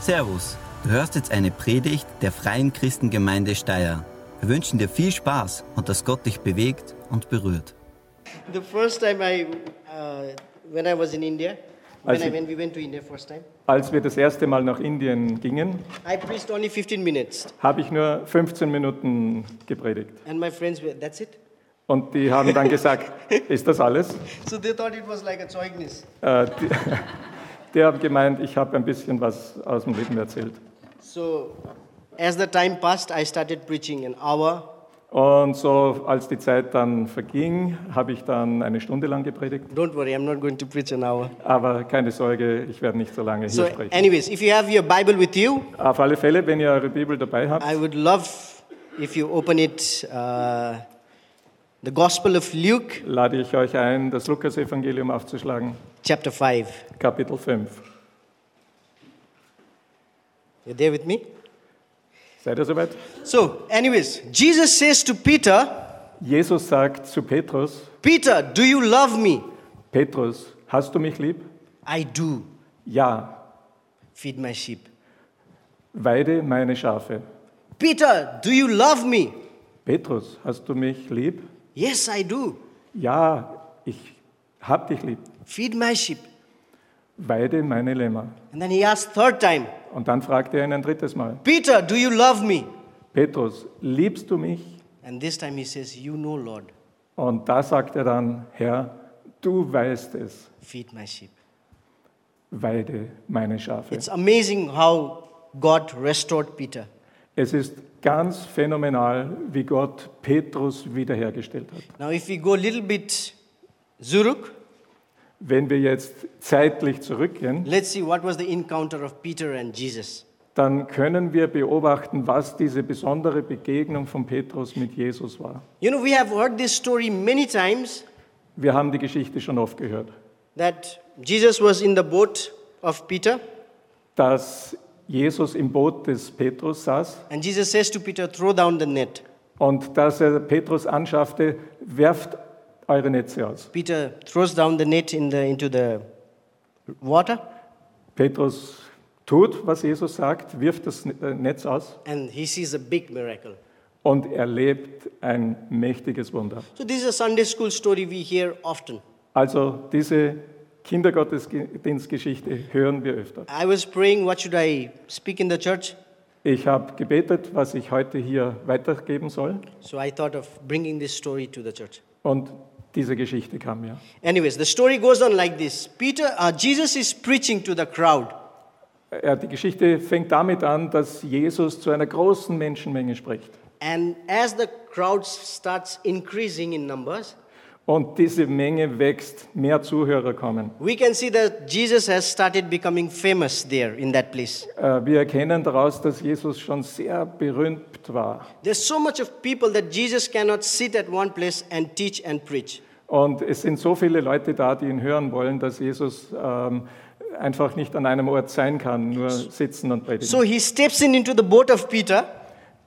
Servus, du hörst jetzt eine Predigt der Freien Christengemeinde Steyr. Wir wünschen dir viel Spaß und dass Gott dich bewegt und berührt. The first time I, uh, when I was in India, when, Also- I, when we went to India first time, Als wir das erste Mal nach Indien gingen, I preached only 15 minutes, habe ich nur 15 Minuten gepredigt. and my friends were, that's it. Und die haben dann gesagt, ist das alles? So they thought it was like a Zeugnis. Äh, die, die haben gemeint, ich habe ein bisschen was aus dem Leben erzählt. So as the time passed, I started preaching an hour, Und so als die Zeit dann verging, habe ich dann eine Stunde lang gepredigt. Don't worry, I'm not going to preach an hour. Aber keine Sorge, ich werde nicht so lange So, hier sprechen. anyways, if you have your Bible with you, Auf alle Fälle, wenn ihr eure Bibel dabei habt, I would love if you open it, uh, the Gospel of Luke, lade ich euch ein, das Lukas-Evangelium aufzuschlagen, chapter 5. Kapitel 5. You're there with me? Seid ihr soweit? So, anyways, Jesus says to Peter, Jesus sagt zu Petrus, Peter, do you love me? Petrus, hast du mich lieb? I do. Ja, Feed my sheep. weide meine Schafe. Peter, do you love me? Petrus, hast du mich lieb? Yes, I do. Ja, ich hab dich lieb. Feed my sheep. Weide meine Lämmer. And then he asked third time, Und dann fragt er ihn ein drittes Mal, Peter, do you love me? Petrus, liebst du mich? And this time he says, You know, Lord, Und da sagt er dann, Herr, du weißt es, feed my sheep. weide meine Schafe. It's amazing how God restored Peter. Es ist ganz phänomenal, wie Gott Petrus wiederhergestellt hat. Now, if we go a little bit Zuruk, Wenn wir jetzt zeitlich zurückgehen, let's see what was the encounter of Peter and Jesus. dann können wir beobachten, was diese besondere Begegnung von Petrus mit Jesus war. You know, we have heard this story many times Wir haben die Geschichte schon oft gehört, that Jesus was in the boat of Peter, dass Jesus im Boot des Petrus saß and Jesus says to Peter, Throw down the net. und dass er Petrus anschaffte, werft eure Netze aus. Peter throws down the net in the, into the water, Petrus tut, was Jesus sagt, wirft das äh, Netz aus and he sees a big miracle. und erlebt ein mächtiges Wunder. So, this is a Sunday school story we hear often. Also diese Kindergottesdienstgeschichte hören wir öfter. I was praying, what should I speak in the church? Ich habe gebetet, was ich heute hier weitergeben soll So I thought of bringing this story to the church. und diese Geschichte kam mir. Anyways, the story goes on like this. Peter, uh, Jesus is preaching to the crowd. Ja, die Geschichte fängt damit an, dass Jesus zu einer großen Menschenmenge spricht. And as the crowd starts increasing in numbers, Und diese Menge wächst, mehr Zuhörer kommen. we can see that Jesus has started becoming famous there in that place. Äh, Wir erkennen daraus, dass Jesus schon sehr berühmt war. There's so much of people that Jesus cannot sit at one place and teach and preach. Und es sind so viele Leute da, die ihn hören wollen, dass Jesus ähm, einfach nicht an einem Ort sein kann, nur sitzen und predigen. So he steps in into the boat of Peter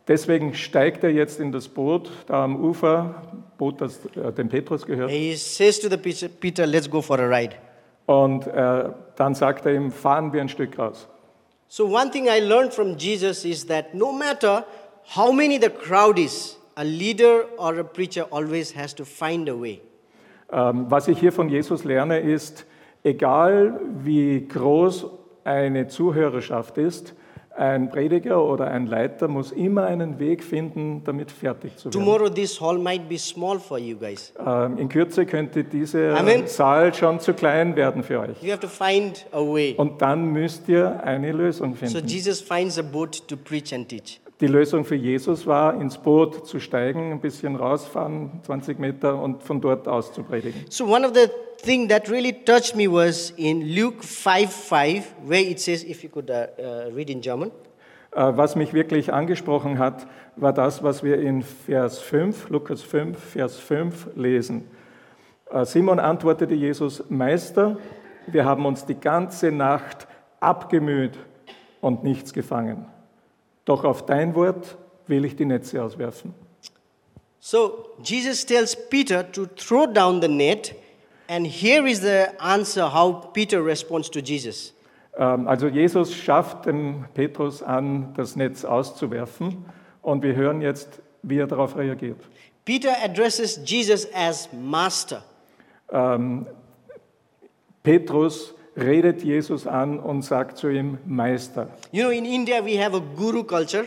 Deswegen steigt er jetzt in das Boot da am Ufer, Boot, das äh, dem Petrus gehört. He says to the Peter, Peter, let's go for a ride. Und äh, dann sagt er ihm, fahren wir ein Stück raus. So, one thing I learned from Jesus is that no matter how many the crowd is, a leader or a preacher always has to find a way. Ähm, was ich hier von Jesus lerne, ist, egal wie groß eine Zuhörerschaft ist, ein Prediger oder ein Leiter muss immer einen Weg finden, damit fertig zu werden. Tomorrow, this hall might be small for you guys. Ähm, in Kürze könnte dieser Amen. Saal schon zu klein werden für euch. You have to find a way. Und dann müsst ihr eine Lösung So, finden. Jesus finds a boat to preach and teach. Die Lösung für Jesus war, ins Boot zu steigen, ein bisschen rausfahren, 20 Meter und von dort aus zu predigen. So, one of the thing that really touched me was in Luke 5 5, where it says, if you could uh, uh, read in German. Äh, Was mich wirklich angesprochen hat, war das, was wir in Vers 5, Lukas 5, Vers 5 lesen. Äh, Simon antwortete Jesus, Meister, wir haben uns die ganze Nacht abgemüht und nichts gefangen. Doch auf dein Wort will ich die Netze auswerfen. So Jesus tells Peter to throw down the net, and here is the answer how Peter responds to Jesus. Ähm, Also Jesus schafft dem Petrus an, das Netz auszuwerfen und wir hören jetzt, wie er darauf reagiert. Peter addresses Jesus as master. Petrus redet Jesus an und sagt zu ihm Meister. You know, in India, we have a guru culture.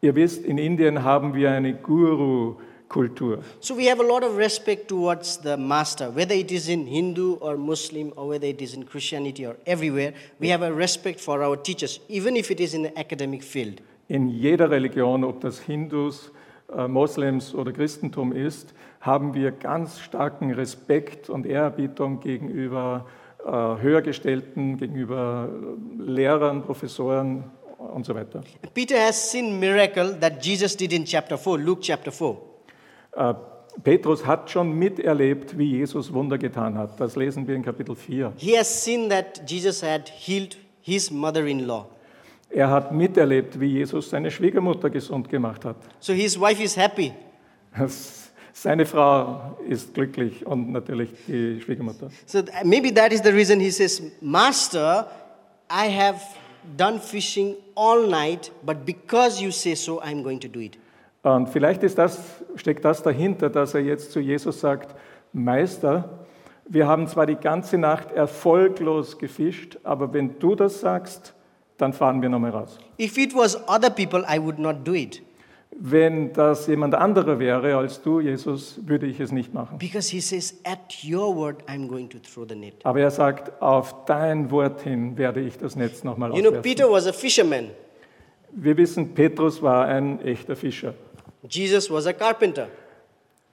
Ihr wisst, in Indien haben wir eine Guru-Kultur. So we have a lot of respect towards the master, whether it is in Hindu or Muslim or whether it is in Christianity or everywhere. We have a respect for our teachers, even if it is in the academic field. In jeder Religion, ob das Hindus, äh, Moslems oder Christentum ist, haben wir ganz starken Respekt und Ehrerbietung gegenüber Höhergestellten, gegenüber äh, Lehrern, Professoren und so weiter. Peter has seen miracle that Jesus did in chapter 4, Luke chapter 4. Äh, Petrus hat schon miterlebt, wie Jesus Wunder getan hat. Das lesen wir in Kapitel 4. He has seen that Jesus had healed his mother-in-law. Er hat miterlebt, wie Jesus seine Schwiegermutter gesund gemacht hat. So his wife is happy. Seine Frau ist glücklich und natürlich die Schwiegermutter. So maybe that is the reason he says, Master, I have done fishing all night, but because you say so, I'm going to do it. Und vielleicht ist das, steckt das dahinter, dass er jetzt zu Jesus sagt, Meister, wir haben zwar die ganze Nacht erfolglos gefischt, aber wenn du das sagst, dann fahren wir nochmal raus. If it was other people, I would not do it. Wenn das jemand anderer wäre als du, Jesus, würde ich es nicht machen. Because he says, At your word, I'm going to throw the net. Aber er sagt, auf dein Wort hin werde ich das Netz nochmal You know. Peter was a fisherman, Wir wissen, Petrus war ein echter Fischer. Jesus was a carpenter.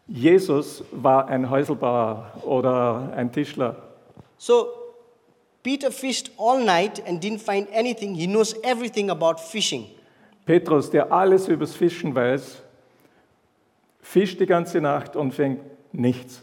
Jesus war ein Häuselbauer oder ein Tischler. So Peter fished all night and didn't find anything. He knows everything about fishing. Petrus, der alles übers Fischen weiß, fischt die ganze Nacht und fängt nichts.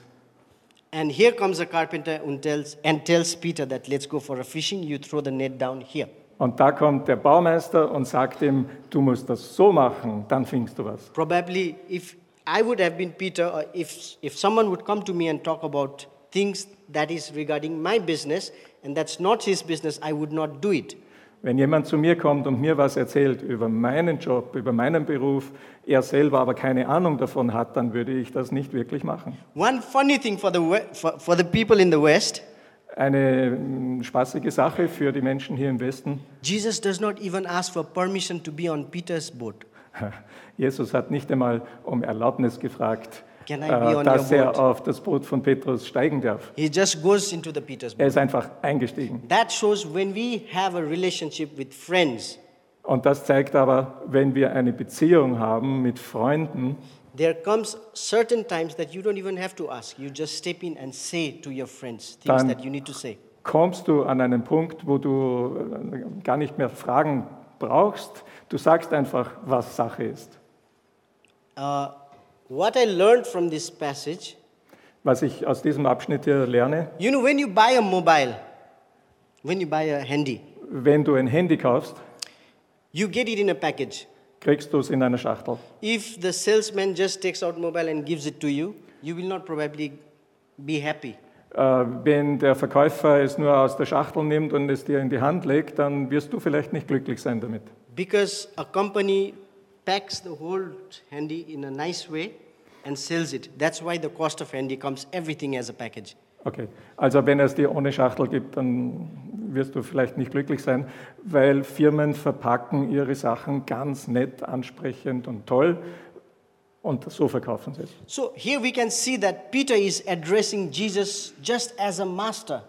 And here comes a carpenter and tells, and tells Peter that let's go for a fishing. You throw the net down here. Und da kommt der Baumeister und sagt ihm, du musst das so machen, dann fingst du was. Probably, if I would have been Peter, or if, if someone would come to me and talk about things that is regarding my business and that's not his business, I would not do it. Wenn jemand zu mir kommt und mir was erzählt über meinen Job, über meinen Beruf, er selber aber keine Ahnung davon hat, dann würde ich das nicht wirklich machen. One funny thing for the, for, for the people in the West, Eine mm, spaßige Sache für die Menschen hier im Westen. Jesus does not even ask for permission to be on Peter's boat. Jesus hat nicht einmal um Erlaubnis gefragt, äh, on dass your er auf das Boot von Petrus steigen darf. He just goes into the Peter's Er ist einfach eingestiegen. That shows when we have a relationship with friends, Und das zeigt aber, wenn wir eine Beziehung haben mit Freunden, there comes certain times that you don't even have to ask. You just step in and say to your friends things that you need to say. kommst du an einen Punkt, wo du äh, gar nicht mehr Fragen brauchst. Du sagst einfach, was Sache ist. Uh, what I learned from this passage, Was ich aus diesem Abschnitt hier lerne, you know, when you buy a mobile, when you buy a handy, wenn du ein Handy kaufst, you get it in a package. kriegst du es in einer Schachtel. If the salesman just takes out mobile and gives it to you, you will not probably be happy. Äh, wenn der Verkäufer es nur aus der Schachtel nimmt und es dir in die Hand legt, dann wirst du vielleicht nicht glücklich sein damit. Because a company packs the whole handy in a nice way and sells it. That's why the cost of handy comes everything as a package. Okay, also wenn es dir ohne Schachtel gibt, dann wirst du vielleicht nicht glücklich sein, weil Firmen verpacken ihre Sachen ganz nett, ansprechend und toll und so verkaufen sie es. So here we can see that Peter is addressing Jesus just as a master.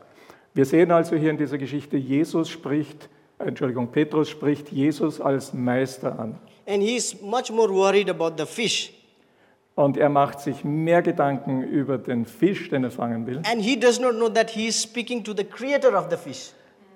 Wir sehen also hier in dieser Geschichte, Jesus spricht, Entschuldigung, Petrus spricht Jesus als Meister an. And he's much more worried about the fish. Und er macht sich mehr Gedanken über den Fisch, den er fangen will. And he does not know that he is speaking to the creator of the fish.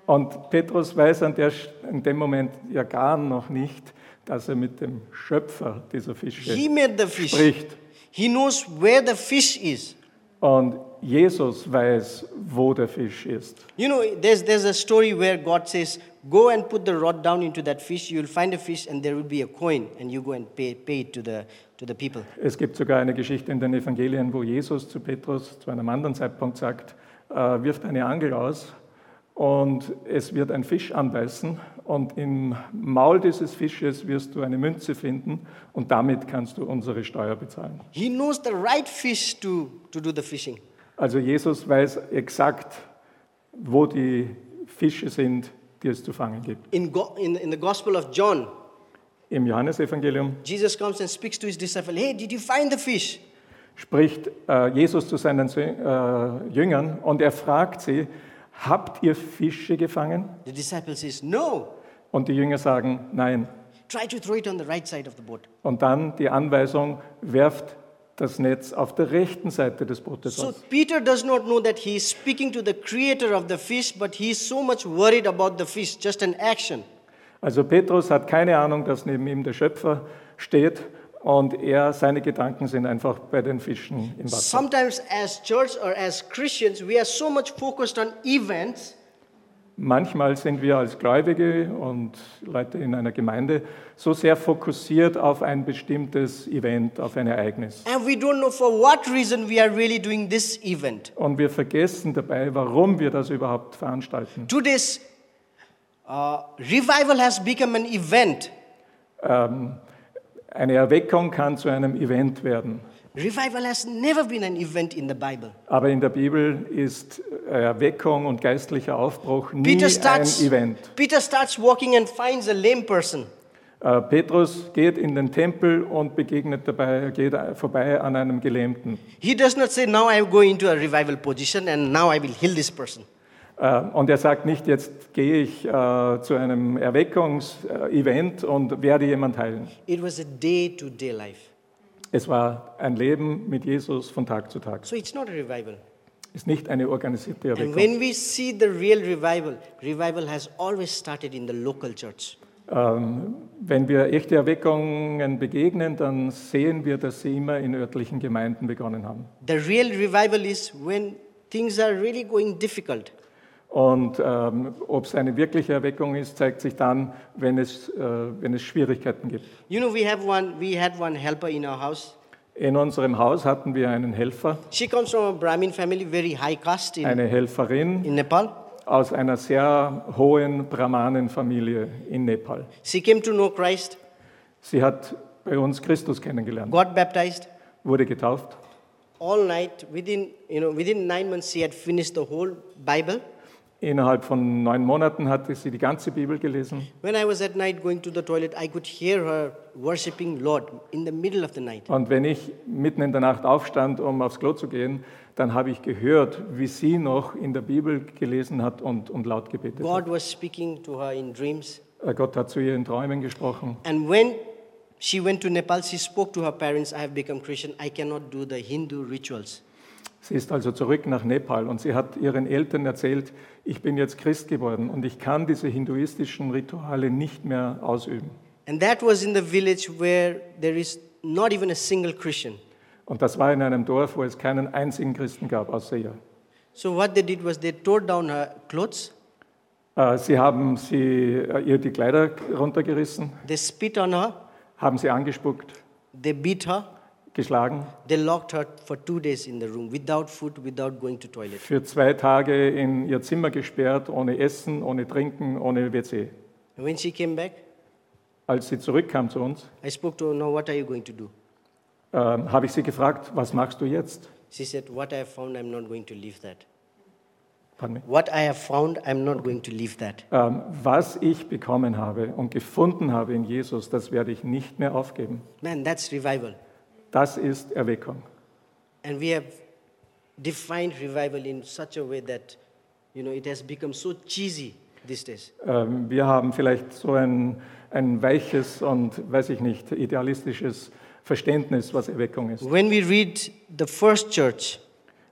Und Petrus weiß an der, in dem Moment ja gar noch nicht, dass er mit dem Schöpfer dieser Fische He made the fish. spricht. He knows where the fish is. Und Jesus weiß, wo der Fisch ist. You know, there's, there's a story where God says, Go and put the rod down into that fish. You'll find a fish, and there will be a coin, and you go and pay, pay it to the, to the people. Es gibt sogar eine Geschichte in den Evangelien, wo Jesus zu Petrus zu einem anderen Zeitpunkt sagt, äh, wirf deine Angel aus und es wird ein Fisch anbeißen und im Maul dieses Fisches wirst du eine Münze finden und damit kannst du unsere Steuer bezahlen. He knows the right fish to, to do the fishing. Also Jesus weiß exakt, wo die Fische sind, die es zu fangen gibt. In, Go- in, in the Gospel of John, Im Johannesevangelium Jesus comes and speaks to his disciple, Hey, did you find the fish? spricht äh, Jesus zu seinen äh, Jüngern und er fragt sie, habt ihr Fische gefangen? The disciple says, No. Und die Jünger sagen, nein. Try to throw it on the right side of the boat. Und dann die Anweisung, werft das Netz auf der rechten Seite des Bootes So aus. Peter does not know that he is speaking to the creator of the fish, but he is so much worried about the fish, just an action. Also Petrus hat keine Ahnung, dass neben ihm der Schöpfer steht und er, seine Gedanken sind einfach bei den Fischen im Wasser. Sometimes, as church or as Christians, we are so much focused on events Manchmal sind wir als Gläubige und Leute in einer Gemeinde so sehr fokussiert auf ein bestimmtes Event, auf ein Ereignis. and we don't know for what reason we are really doing this event. Und wir vergessen dabei, warum wir das überhaupt veranstalten. Today's uh, revival has become an event. Eine Erweckung kann zu einem Event werden. Revival has never been an event in the Bible. Aber in der Bibel ist Erweckung und geistlicher Aufbruch nie Peter ein starts, Event. Peter starts walking and finds a lame person. Äh, Petrus geht in den Tempel und begegnet dabei, geht vorbei an einem Gelähmten. He does not say, Now I go into a revival position and now I will heal this person. Äh, Und er sagt nicht, jetzt gehe ich äh, zu einem Erweckungsevent und werde jemand heilen. It was a day to day life. Es war ein Leben mit Jesus von Tag zu Tag. So it's not a revival. Es ist nicht eine organisierte And Erweckung. when we see the real revival, revival has always started in the local church. Ähm, Wenn wir echte Erweckungen begegnen, dann sehen wir, dass sie immer in örtlichen Gemeinden begonnen haben. The real revival is when things are really going difficult. Und ähm, ob es eine wirkliche Erweckung ist, zeigt sich dann, wenn es, äh, wenn es Schwierigkeiten gibt. You know, we have one. We had one helper in our house. In unserem Haus hatten wir einen Helfer, She comes from a Brahmin family, very high caste in, eine Helferin in Nepal. aus einer sehr hohen Brahmanenfamilie in Nepal. She came to know Christ, Sie hat bei uns Christus kennengelernt, got baptized. wurde getauft. All night, within you know, within nine months, she had finished the whole Bible. Innerhalb von neun Monaten hatte sie die ganze Bibel gelesen. When I was at night going to the toilet, I could hear her worshiping Lord in the middle of the night. Und wenn ich mitten in der Nacht aufstand, um aufs Klo zu gehen, dann habe ich gehört, wie sie noch in der Bibel gelesen hat und, und laut gebetet hat. God was speaking to her in dreams. Äh, Gott hat zu ihr in Träumen gesprochen. And when she went to Nepal, she spoke to her parents, I have become Christian. I cannot do the Hindu rituals. Sie ist also zurück nach Nepal und sie hat ihren Eltern erzählt, ich bin jetzt Christ geworden und ich kann diese hinduistischen Rituale nicht mehr ausüben. And that was in the village where there is not even a single Christian. Und das war in einem Dorf, wo es keinen einzigen Christen gab, außer ihr. So what they did was they tore down her clothes, Äh, Sie haben sie, äh, ihr die Kleider runtergerissen, they spit on her, haben sie angespuckt, they beat her, geschlagen, they locked her for two days in the room without food, without going to toilet. für zwei Tage in ihr Zimmer gesperrt, ohne Essen, ohne Trinken, ohne WC. And when she came back, Als sie zurückkam zu uns, I spoke to her, now what are you going to do? ähm, habe ich sie gefragt, was machst du jetzt? She said, what I have found, I'm not going to leave that. Pardon me. What I have found, I'm not going to leave that. Ähm, was ich bekommen habe und gefunden habe in Jesus, das werde ich nicht mehr aufgeben. Man, that's revival. Das ist Erweckung. And we have defined revival in such a way that, you know, it has become so cheesy these days. Ähm, wir haben vielleicht so ein, ein weiches und, weiß ich nicht, idealistisches Verständnis, was Erweckung ist. When we read the first church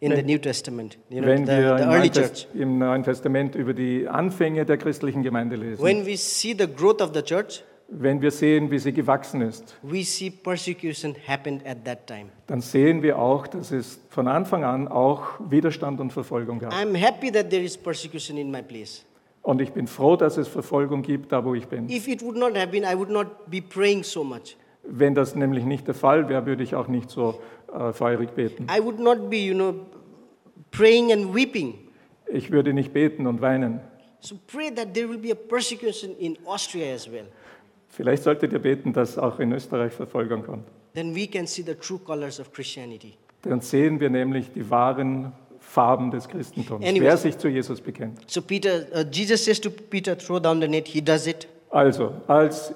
in the New Testament, you know, Wenn the, wir the early church, im Neuen Testament über die Anfänge der christlichen Gemeinde lesen, when we see the growth of the church, wenn wir sehen, wie sie gewachsen ist, we see persecution happened at that time. dann sehen wir auch, dass es von Anfang an auch Widerstand und Verfolgung gab. I'm happy that there is persecution in my place. Und ich bin froh, dass es Verfolgung gibt, da wo ich bin. If it would not have been, I would not be praying so much. Wenn das nämlich nicht der Fall wäre, würde ich auch nicht so äh, feurig beten. I would not be, you know, praying and weeping. Ich würde nicht beten und weinen. So pray that there will be a persecution in Austria as well. Vielleicht solltet ihr beten, dass auch in Österreich Verfolgung kommt. Then we can see the true colors of Christianity. Dann sehen wir nämlich die wahren Farben des Christentums, Anyways. wer sich zu Jesus bekennt. So Peter, uh, Jesus says to Peter, throw down the net. He does it. Also, als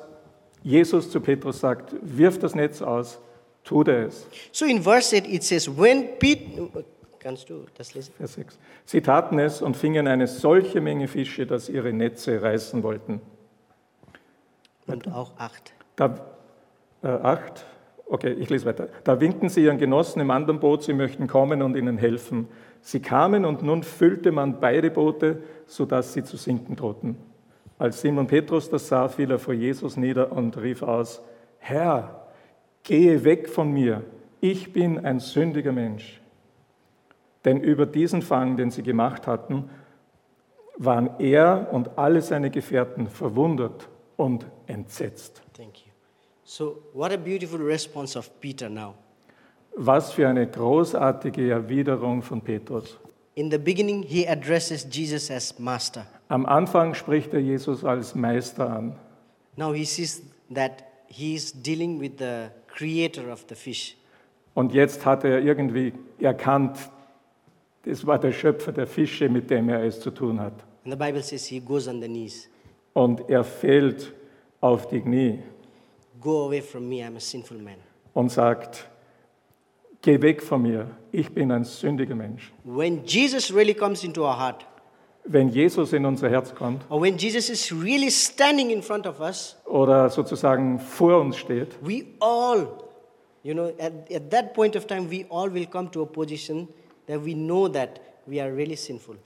Jesus zu Petrus sagt, wirf das Netz aus, tut er es. So in verse 8 it says, when Peter, kannst du das lesen? Vers 6. Sie taten es und fingen eine solche Menge Fische, dass ihre Netze reißen wollten. Und auch 8. Da, äh, acht, okay, ich lese weiter. Da winkten sie ihren Genossen im anderen Boot, sie möchten kommen und ihnen helfen. Sie kamen und nun füllte man beide Boote, sodass sie zu sinken drohten. Als Simon Petrus das sah, fiel er vor Jesus nieder und rief aus, Herr, gehe weg von mir, ich bin ein sündiger Mensch. Denn über diesen Fang, den sie gemacht hatten, waren er und alle seine Gefährten verwundert und entsetzt. Thank you. So what a beautiful response of Peter now. Was für eine großartige Erwiderung von Petrus. In the beginning, he addresses Jesus as master. Am Anfang spricht er Jesus als Meister an. Now he sees that he is dealing with the creator of the fish. Und jetzt hat er irgendwie erkannt, das war der Schöpfer der Fische, mit dem er es zu tun hat. And the Bible says he goes on the knees. Und er fällt auf die Knie Go away from me, I'm a sinful man. und sagt, geh weg von mir, ich bin ein sündiger Mensch. When Jesus really comes into our heart, Wenn Jesus in unser Herz kommt or when Jesus is really standing in front of us, oder sozusagen vor uns steht, we all, you know, at, at that point of time, we all will come to a position that we know that we are really sinful.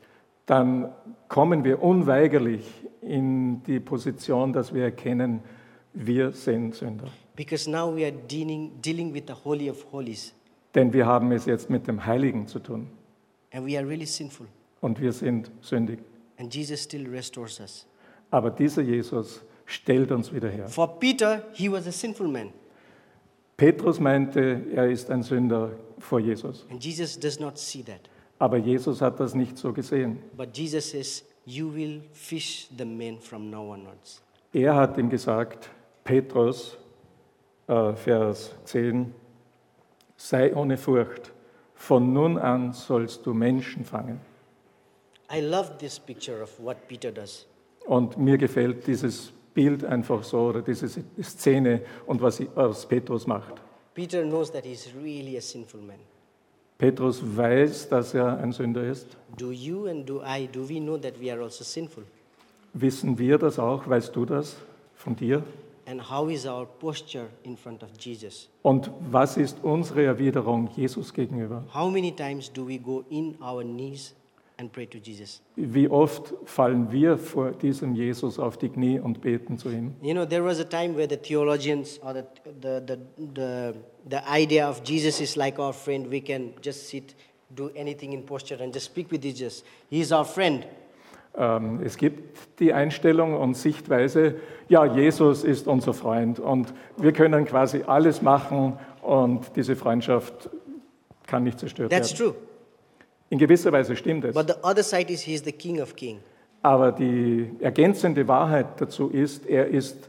dann kommen wir unweigerlich in die Position, dass wir erkennen, wir sind Sünder. Because now we are dealing, dealing with the Holy of Holies, Denn wir haben es jetzt mit dem Heiligen zu tun and we are really sinful. und wir sind sündig. And Jesus still restores us. Aber dieser Jesus stellt uns wieder her. For Peter, he was a sinful man, Petrus meinte, er ist ein Sünder vor Jesus. and Jesus does not see that. Aber Jesus hat das nicht so gesehen. But Jesus says, You will fish the men from now onwards. Er hat ihm gesagt, Petrus, äh, Vers 10, sei ohne Furcht, von nun an sollst du Menschen fangen. I love this picture of what Peter does. Und mir gefällt dieses Bild einfach so, oder diese Szene und was, was Petrus macht. Peter knows that he's really a sinful man. Petrus weiß, dass er ein Sünder ist. Do you and do I, do we know that we are also sinful? Wissen wir das auch? Weißt du das von dir? And how is our posture in front of Jesus? Und was ist unsere Erwiderung Jesus gegenüber? How many times do we go in our knees and pray to Jesus? Wie oft fallen wir vor diesem Jesus auf die Knie und beten zu ihm? You know, there was a time where the theologians or the, the, the, the, the idea of Jesus is like our friend. We can just sit, do anything in posture, and just speak with Jesus. He's our friend. Ähm, es gibt die Einstellung und Sichtweise, ja, Jesus ist unser Freund und wir können quasi alles machen und diese Freundschaft kann nicht zerstört That's werden. true. In gewisser Weise stimmt es. But the other side is He's the King of Kings. Aber die ergänzende Wahrheit dazu ist, er ist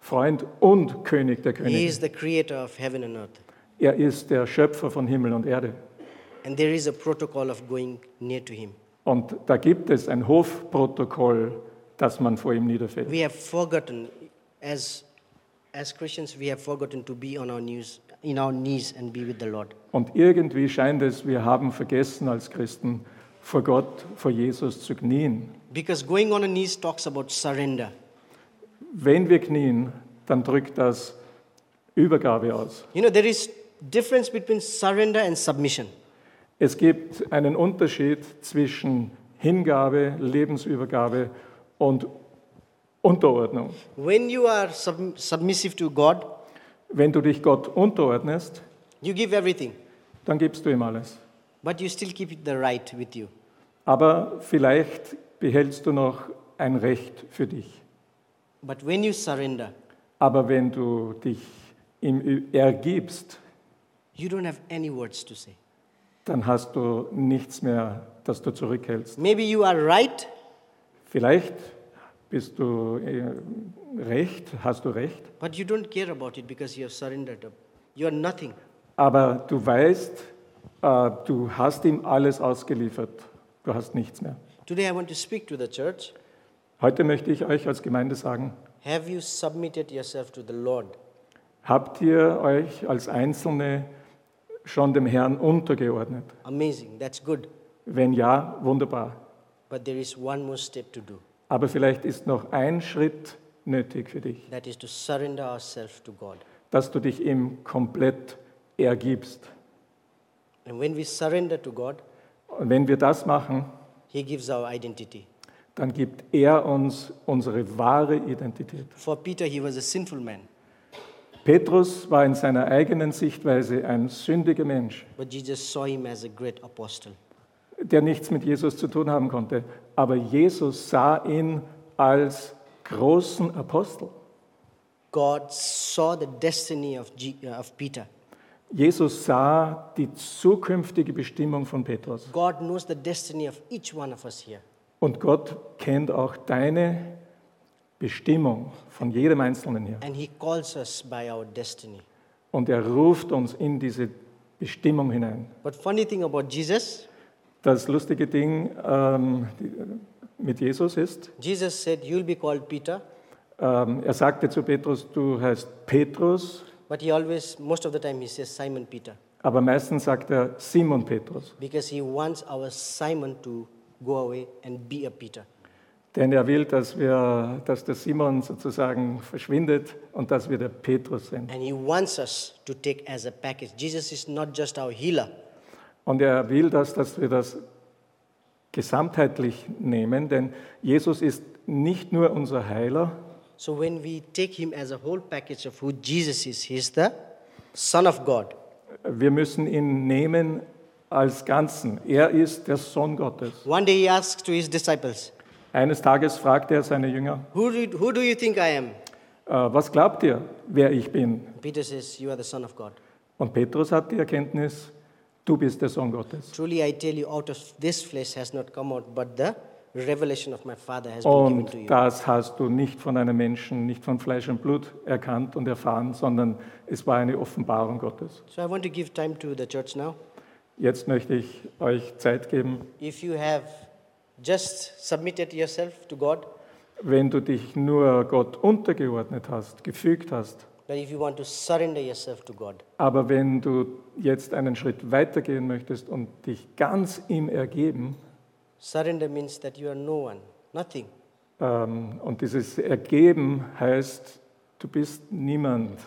Freund und König der He Könige. is the creator of heaven and earth. Er ist der Schöpfer von Himmel und Erde. And there is a protocol of going near to Him. Und da gibt es ein Hofprotokoll, dass man vor ihm niederfällt. We have forgotten, as, as Christians, we have forgotten to be on our knees, in our knees and be with the Lord. Und irgendwie scheint es, wir haben vergessen als Christen, vor Gott, vor Jesus zu knien. Because going on our knees talks about surrender. Wenn wir knien, dann drückt das Übergabe aus. You know, there is difference between surrender and submission. Es gibt einen Unterschied zwischen Hingabe, Lebensübergabe und Unterordnung. When you are sub- submissive to God, Wenn du dich Gott unterordnest, you give everything, dann gibst du ihm alles. but you still keep the right with you. Aber vielleicht behältst du noch ein Recht für dich. But when you surrender, Aber wenn du dich ihm ergibst, you don't have any words to say. dann hast du nichts mehr, das du zurückhältst. Maybe you are right, Vielleicht bist du äh, recht, hast du recht, But you don't care about it because you have surrendered. You are nothing. aber du weißt, äh, du hast ihm alles ausgeliefert. Du hast nichts mehr. Today I want to speak to the church. Heute möchte ich euch als Gemeinde sagen, Have you submitted yourself to the Lord? habt ihr euch als Einzelne schon dem Herrn untergeordnet? Amazing. That's good. Wenn ja, wunderbar. But there is one more step to do. Aber vielleicht ist noch ein Schritt nötig für dich, That is to surrender ourselves to God. dass du dich ihm komplett ergibst. And when we surrender to God, Und wenn wir das machen, He gives our identity. dann gibt er uns unsere wahre Identität. For Peter, he was a sinful man, Petrus war in seiner eigenen Sichtweise ein sündiger Mensch, but Jesus saw him as a great apostle. der nichts mit Jesus zu tun haben konnte. Aber Jesus sah ihn als großen Apostel. God saw the destiny of, G- uh, of Peter. Jesus sah die zukünftige Bestimmung von Petrus. God knows the destiny of each one of us here. Und Gott kennt auch deine Bestimmung von jedem Einzelnen hier. And He calls us by our destiny. Und er ruft uns in diese Bestimmung hinein. But funny thing about Jesus, Das lustige Ding ähm, die, mit Jesus ist, Jesus said, You'll be called Peter, ähm, er sagte zu Petrus, du heißt Petrus, but he always, most of the time, he says Simon Peter, aber meistens sagt er Simon Petrus. because he wants our Simon to go away and be a Peter. Denn er will, dass, wir, dass der Simon sozusagen verschwindet und dass wir der Petrus sind. And he wants us to take as a package. Jesus is not just our healer, Und er will, dass, dass wir das gesamtheitlich nehmen, denn Jesus ist nicht nur unser Heiler, So when we take him as a whole package of who Jesus is, he's the Son of God. wir müssen ihn nehmen als Ganzen. Er ist der Sohn Gottes. One day he asks to his disciples, Eines Tages fragte er seine Jünger, who do, who do you think I am? "Äh, was glaubt ihr, wer ich bin? Peter says, You are the Son of God. Und Petrus hat die Erkenntnis, du bist der Sohn Gottes. Truly I tell you, out of this flesh has not come out, but the revelation of my Father has been given to Und you. das hast du nicht von einem Menschen, nicht von Fleisch und Blut erkannt und erfahren, sondern es war eine Offenbarung Gottes. So I want to give time to the church now. Jetzt möchte ich euch Zeit geben, If you have just submitted yourself to God, wenn du dich nur Gott untergeordnet hast, gefügt hast, but if you want to surrender yourself to God, aber wenn du jetzt einen Schritt weitergehen möchtest und dich ganz ihm ergeben, surrender means that you are no one, nothing. ähm, und dieses Ergeben heißt, du bist niemand,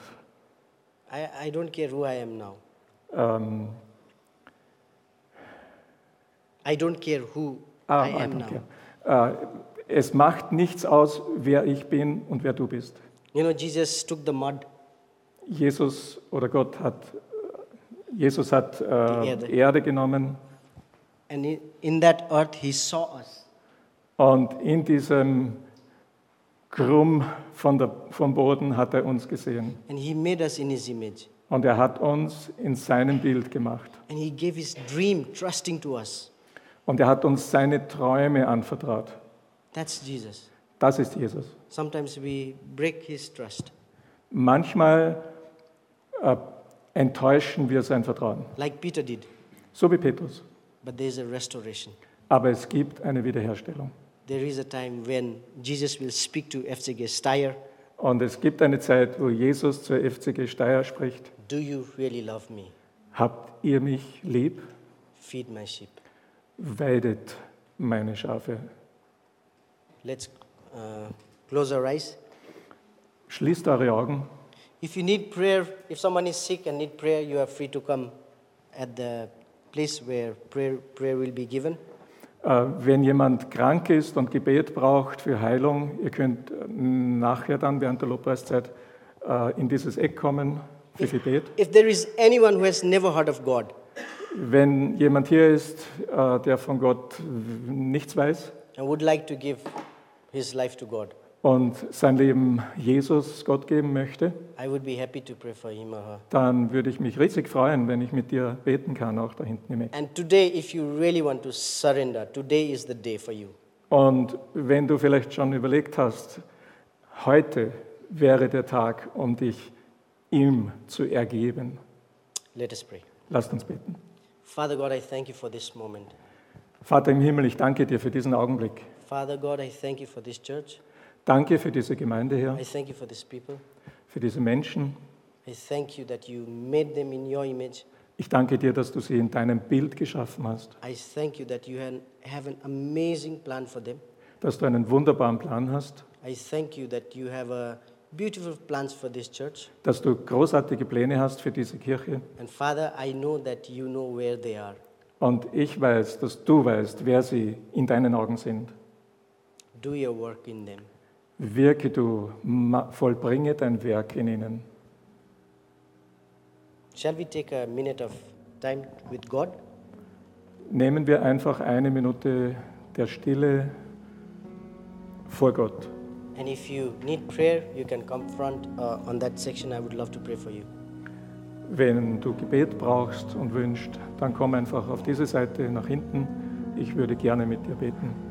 I, I don't care who I am now. ähm, I don't care who ah, I I am don't now. Äh, es macht nichts aus, wer ich bin und wer du bist. You know, Jesus took the mud Jesus oder Gott hat, Jesus hat äh, Erde. Genommen and in, in that earth he saw us. und in diesem Krumm von der, vom Boden hat er uns gesehen. And he made us in his image. Und er hat uns in seinem Bild gemacht. And he gave his dream, trusting to us. Und er hat uns seine Träume anvertraut. That's Jesus. Das ist Jesus. Sometimes we break his trust, Manchmal äh, enttäuschen wir sein Vertrauen, like Peter did, so wie Petrus. but there is a restoration. Aber es gibt eine Wiederherstellung. There is a time when Jesus will speak to FCG Steyr Und es gibt eine Zeit, wo Jesus zur FCG Steyr spricht. Do you really love me? Habt ihr mich lieb? Feed my sheep. Weidet meine Schafe. Let's uh, close our eyes. Schließt eure Augen. If you need prayer, if someone is sick and need prayer, you are free to come at the place where prayer, prayer will be given. Äh, Wenn jemand krank ist und Gebet braucht für Heilung, ihr könnt äh, nachher dann während der Lobpreiszeit äh, in dieses Eck kommen für Gebet. If there is anyone who has never heard of God Wenn jemand hier ist, der von Gott nichts weiß and would like to give his life to God, und sein Leben Jesus Gott geben möchte, I would be happy to pray for him or her. dann würde ich mich riesig freuen, wenn ich mit dir beten kann, auch da hinten im Eck. And today, if you really want to surrender, today is the day for you. Und wenn du vielleicht schon überlegt hast, heute wäre der Tag, um dich ihm zu ergeben. Let us pray. Lasst uns beten. Father God, I thank you for this moment. Vater im Himmel, ich danke dir für diesen Augenblick. Father God, I thank you for this church. Danke für diese Gemeinde, Herr, I thank you for these people. für diese Menschen. I thank you that you made them in your image. Ich danke dir, dass du sie in deinem Bild geschaffen hast, I thank you that you han- have an amazing plan for them. dass du einen wunderbaren Plan hast, I thank you that you have a beautiful plans for this church. dass du großartige Pläne hast für diese Kirche. And Father, I know that you know where they are. Und ich weiß, dass du weißt, wer sie in deinen Augen sind. Do your work in them. Wirke du, vollbringe dein Werk in ihnen. Shall we take a minute of time with God? Nehmen wir einfach eine Minute der Stille vor Gott. And if you need prayer, you can come front uh, on that section. I would love to pray for you. Wenn du Gebet brauchst und wünschst, dann komm einfach auf diese Seite nach hinten. Ich würde gerne mit dir beten.